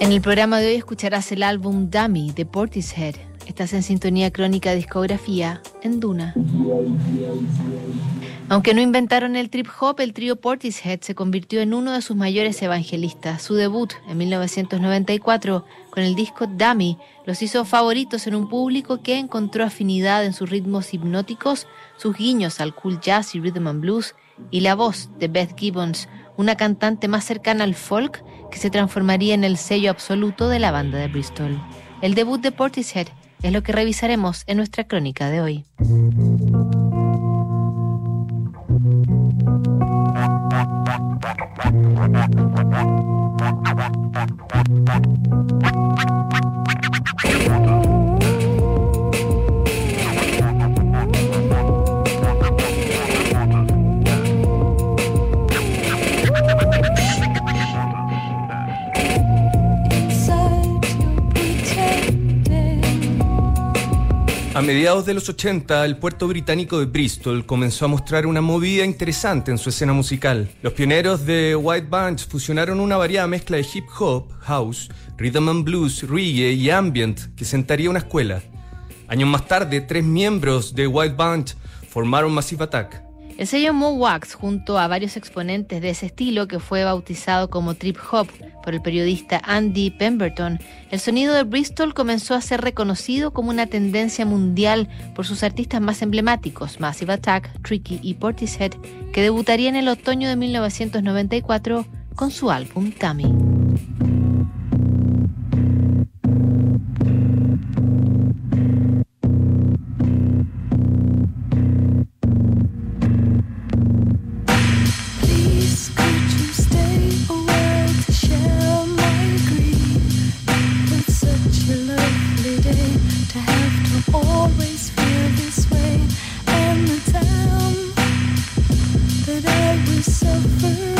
En el programa de hoy escucharás el álbum Dummy de Portishead. Estás en sintonía crónica discografía en Duna. Aunque no inventaron el trip hop, el trío Portishead se convirtió en uno de sus mayores evangelistas. Su debut en 1994 con el disco Dummy los hizo favoritos en un público que encontró afinidad en sus ritmos hipnóticos, sus guiños al cool jazz y rhythm and blues y la voz de Beth Gibbons, una cantante más cercana al folk que se transformaría en el sello absoluto de la banda de Bristol. El debut de Portishead es lo que revisaremos en nuestra crónica de hoy. A mediados de los 80, el puerto británico de Bristol comenzó a mostrar una movida interesante en su escena musical. Los pioneros de White Bunch fusionaron una variada mezcla de hip hop, house, rhythm and blues, reggae y ambient que sentaría una escuela. Años más tarde, tres miembros de White Bunch formaron Massive Attack. El sello Mo Wax, junto a varios exponentes de ese estilo que fue bautizado como trip hop por el periodista Andy Pemberton, el sonido de Bristol comenzó a ser reconocido como una tendencia mundial por sus artistas más emblemáticos, Massive Attack, Tricky y Portishead, que debutaría en el otoño de 1994 con su álbum Tammy. suffer.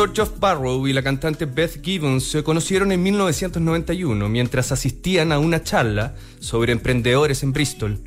Productor Geoff Barrow y la cantante Beth Gibbons se conocieron en 1991 mientras asistían a una charla sobre emprendedores en Bristol.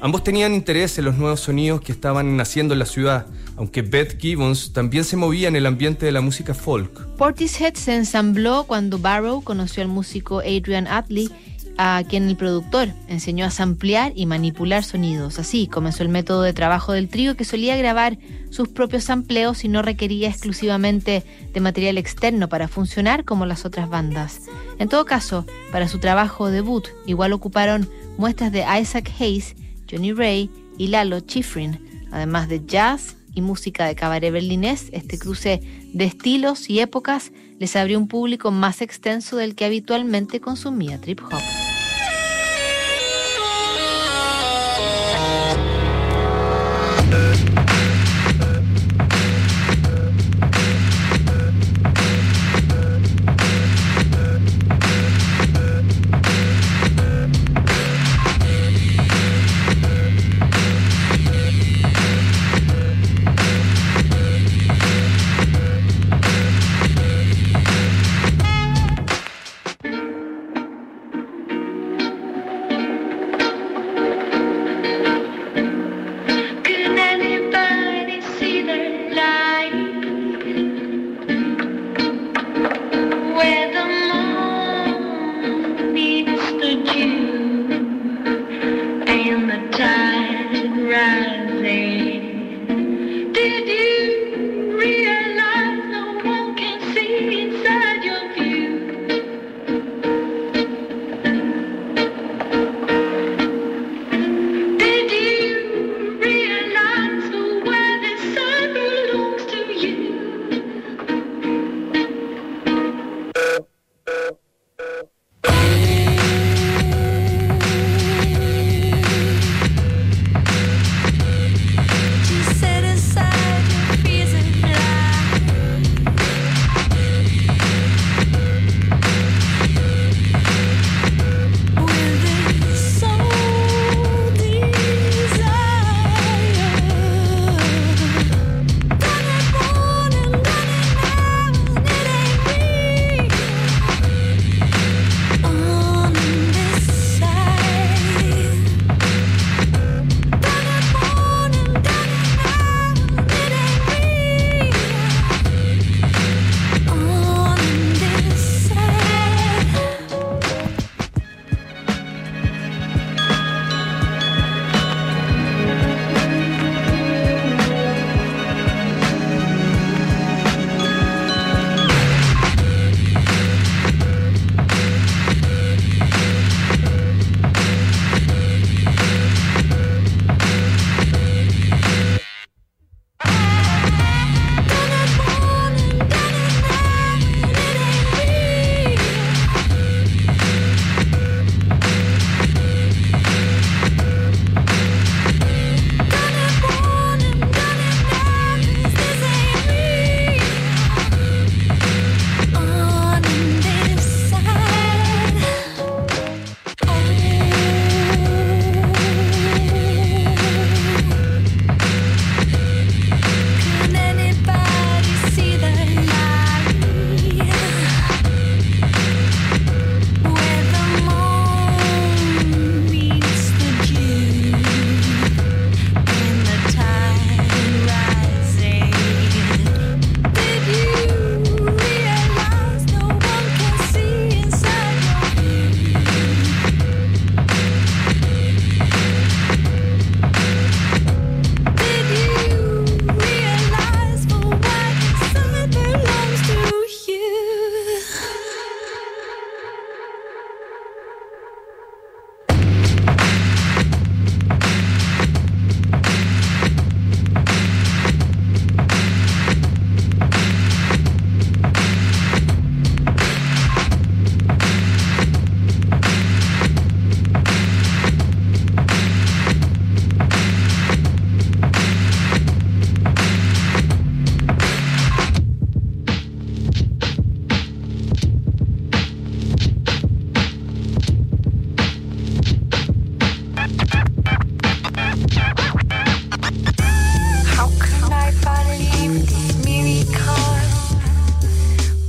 Ambos tenían interés en los nuevos sonidos que estaban naciendo en la ciudad, aunque Beth Gibbons también se movía en el ambiente de la música folk. Portishead se ensambló cuando Barrow conoció al músico Adrian Atley a quien el productor enseñó a samplear y manipular sonidos. Así comenzó el método de trabajo del trío que solía grabar sus propios sampleos y no requería exclusivamente de material externo para funcionar como las otras bandas. En todo caso, para su trabajo debut, igual ocuparon muestras de Isaac Hayes, Johnny Ray y Lalo Schifrin, además de jazz y música de cabaret berlinés, este cruce de estilos y épocas les abrió un público más extenso del que habitualmente consumía trip hop.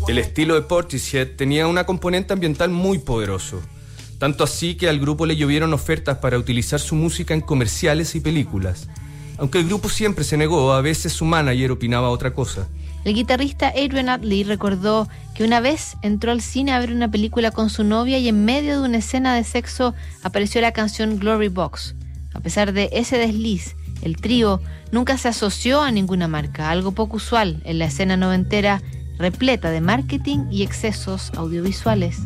El estilo de Portishead tenía una componente ambiental muy poderoso. Tanto así que al grupo le llovieron ofertas para utilizar su música en comerciales y películas. Aunque el grupo siempre se negó, a veces su manager opinaba otra cosa. El guitarrista Adrian Utley recordó que una vez entró al cine a ver una película con su novia y en medio de una escena de sexo apareció la canción Glory Box. A pesar de ese desliz, el trío nunca se asoció a ninguna marca, algo poco usual en la escena noventera repleta de marketing y excesos audiovisuales.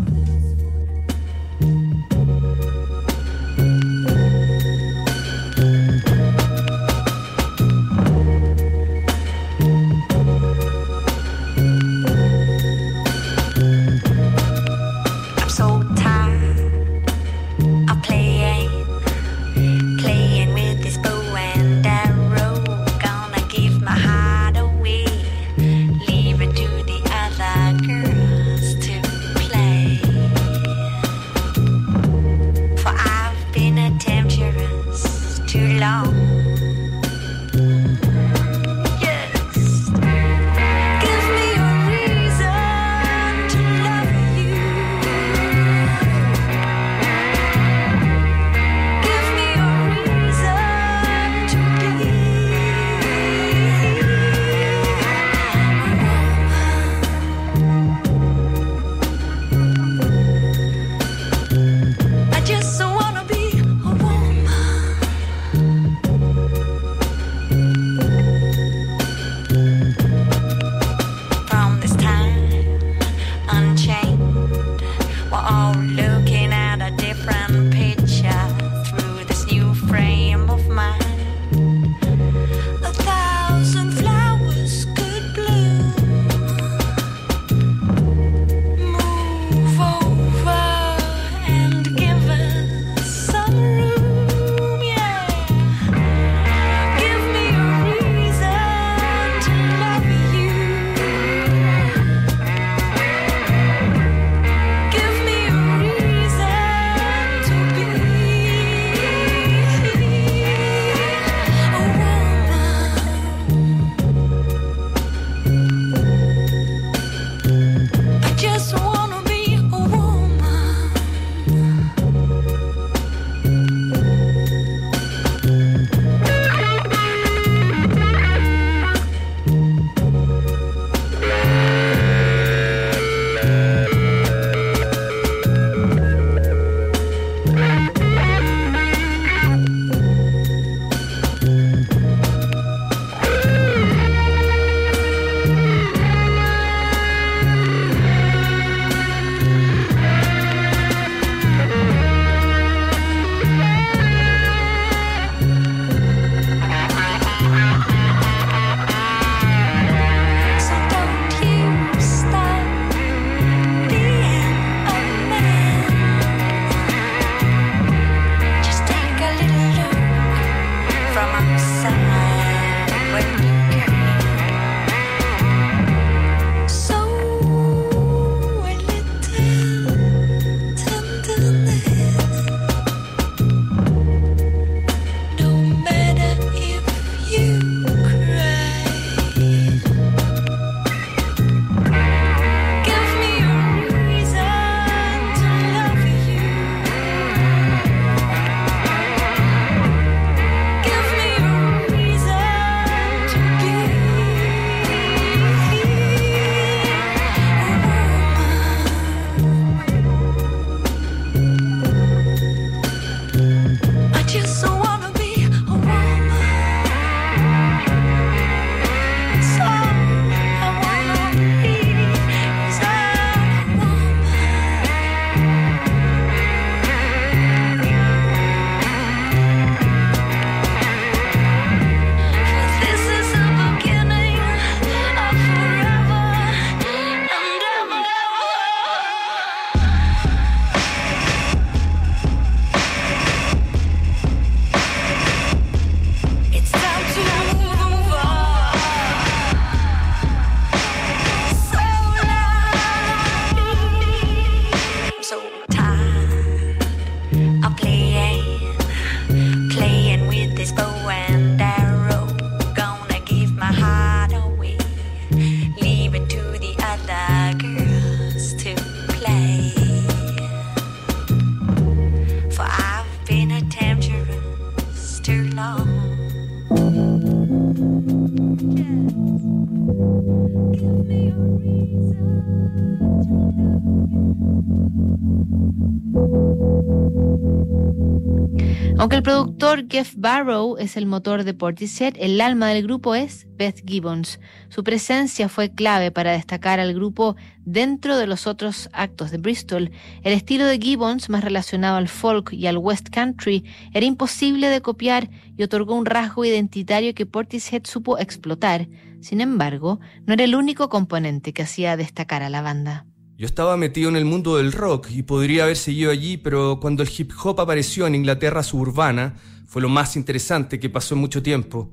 Aunque el productor Jeff Barrow es el motor de Portishead, el alma del grupo es Beth Gibbons. Su presencia fue clave para destacar al grupo dentro de los otros actos de Bristol. El estilo de Gibbons, más relacionado al folk y al west country, era imposible de copiar y otorgó un rasgo identitario que Portishead supo explotar. Sin embargo, no era el único componente que hacía destacar a la banda. Yo estaba metido en el mundo del rock y podría haber seguido allí, pero cuando el hip hop apareció en Inglaterra suburbana, fue lo más interesante que pasó en mucho tiempo.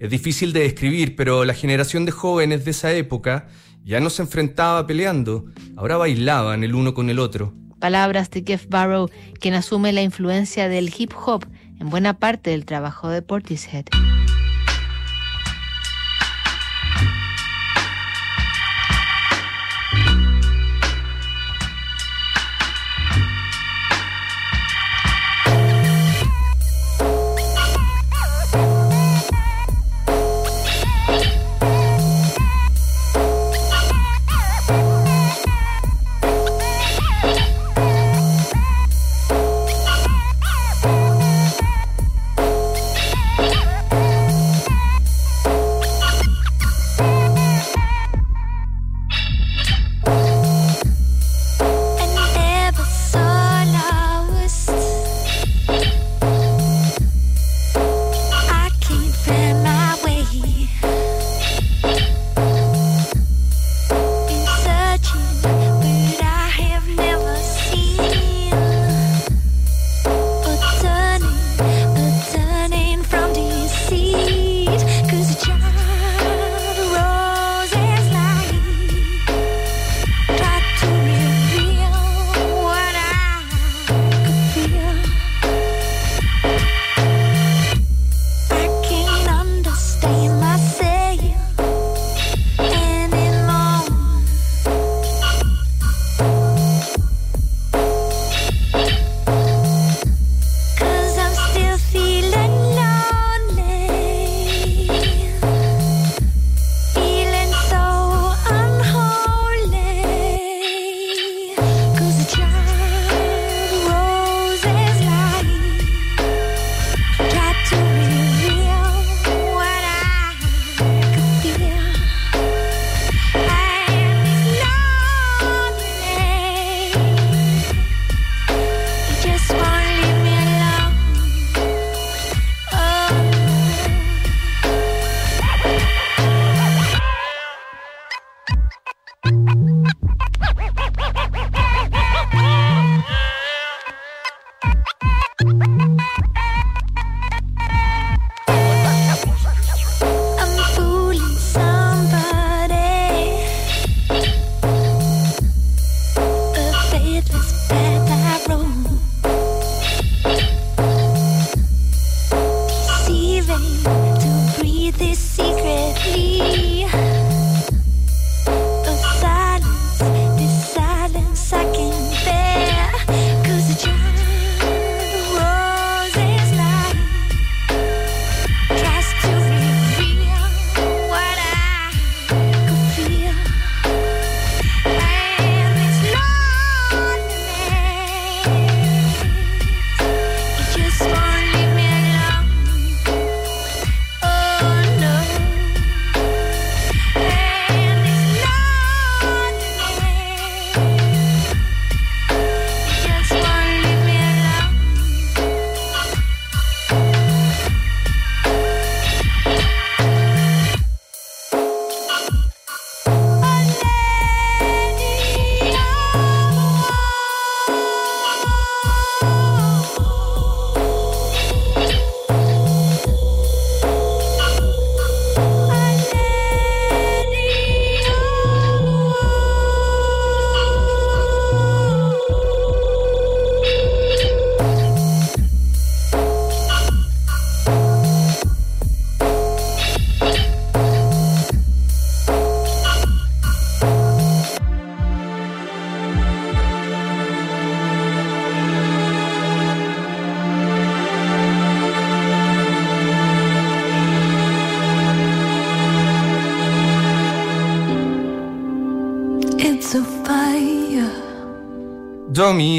Es difícil de describir, pero la generación de jóvenes de esa época ya no se enfrentaba peleando, ahora bailaban el uno con el otro. Palabras de Jeff Barrow, quien asume la influencia del hip hop en buena parte del trabajo de Portishead.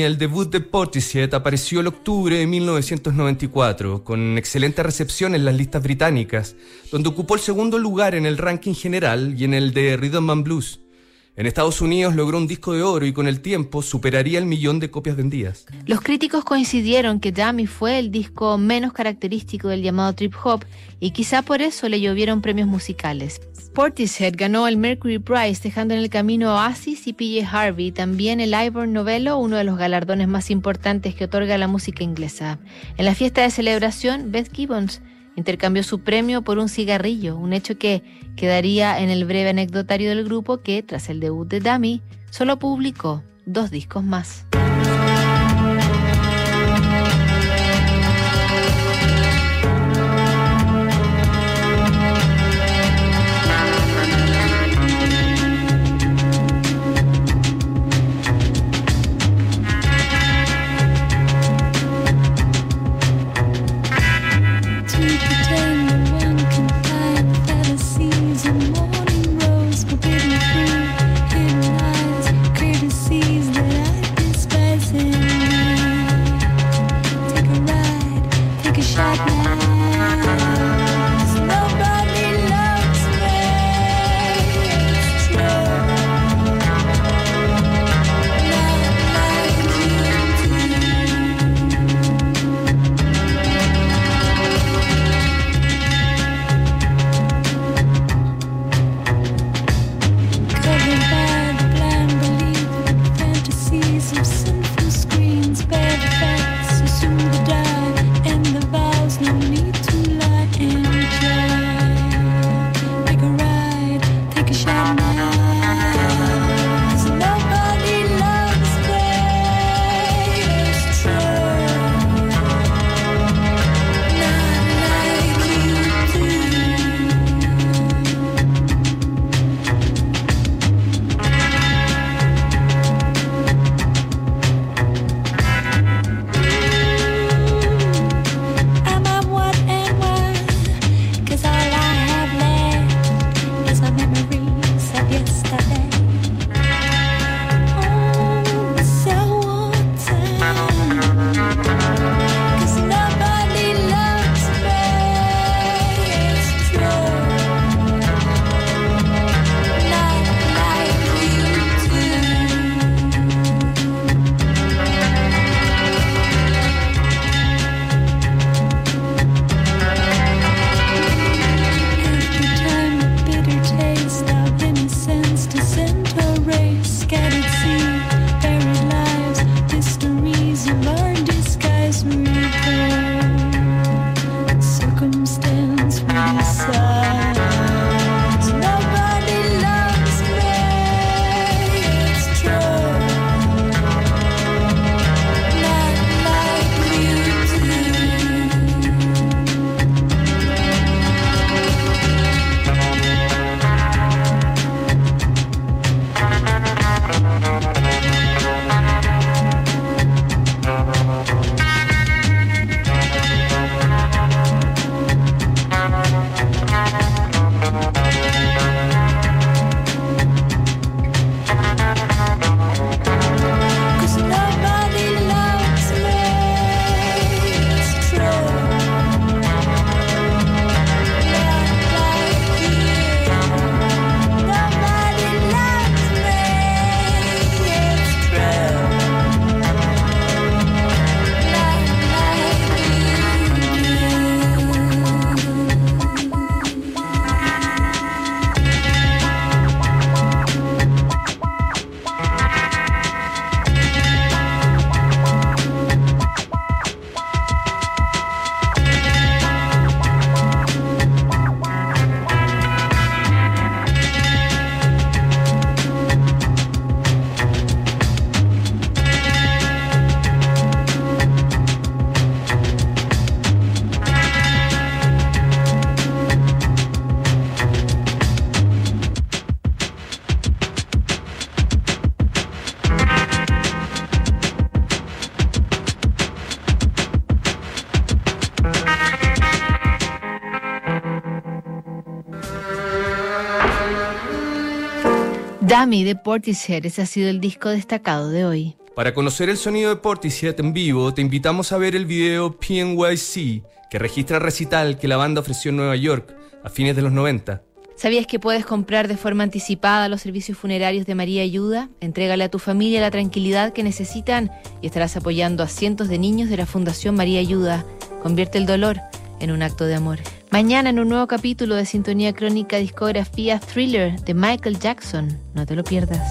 El debut de Portishead, apareció el octubre de 1994, con excelente recepción en las listas británicas, donde ocupó el segundo lugar en el ranking general y en el de Rhythm and Blues. En Estados Unidos logró un disco de oro y con el tiempo superaría el millón de copias vendidas. Los críticos coincidieron que Dummy fue el disco menos característico del llamado trip hop y quizá por eso le llovieron premios musicales. Portishead ganó el Mercury Prize dejando en el camino Oasis y PJ Harvey, también el Ivor Novello, uno de los galardones más importantes que otorga la música inglesa. En la fiesta de celebración, Beth Gibbons intercambió su premio por un cigarrillo, un hecho que quedaría en el breve anecdotario del grupo que, tras el debut de Dummy, solo publicó dos discos más. Dummy de Portishead, ese ha sido el disco destacado de hoy. Para conocer el sonido de Portishead en vivo, te invitamos a ver el video PNYC, que registra el recital que la banda ofreció en Nueva York a fines de los 90. ¿Sabías que puedes comprar de forma anticipada los servicios funerarios de María Ayuda? Entrégale a tu familia la tranquilidad que necesitan y estarás apoyando a cientos de niños de la Fundación María Ayuda. Convierte el dolor en un acto de amor. Mañana en un nuevo capítulo de Sintonía Crónica Discografía Thriller de Michael Jackson. No te lo pierdas.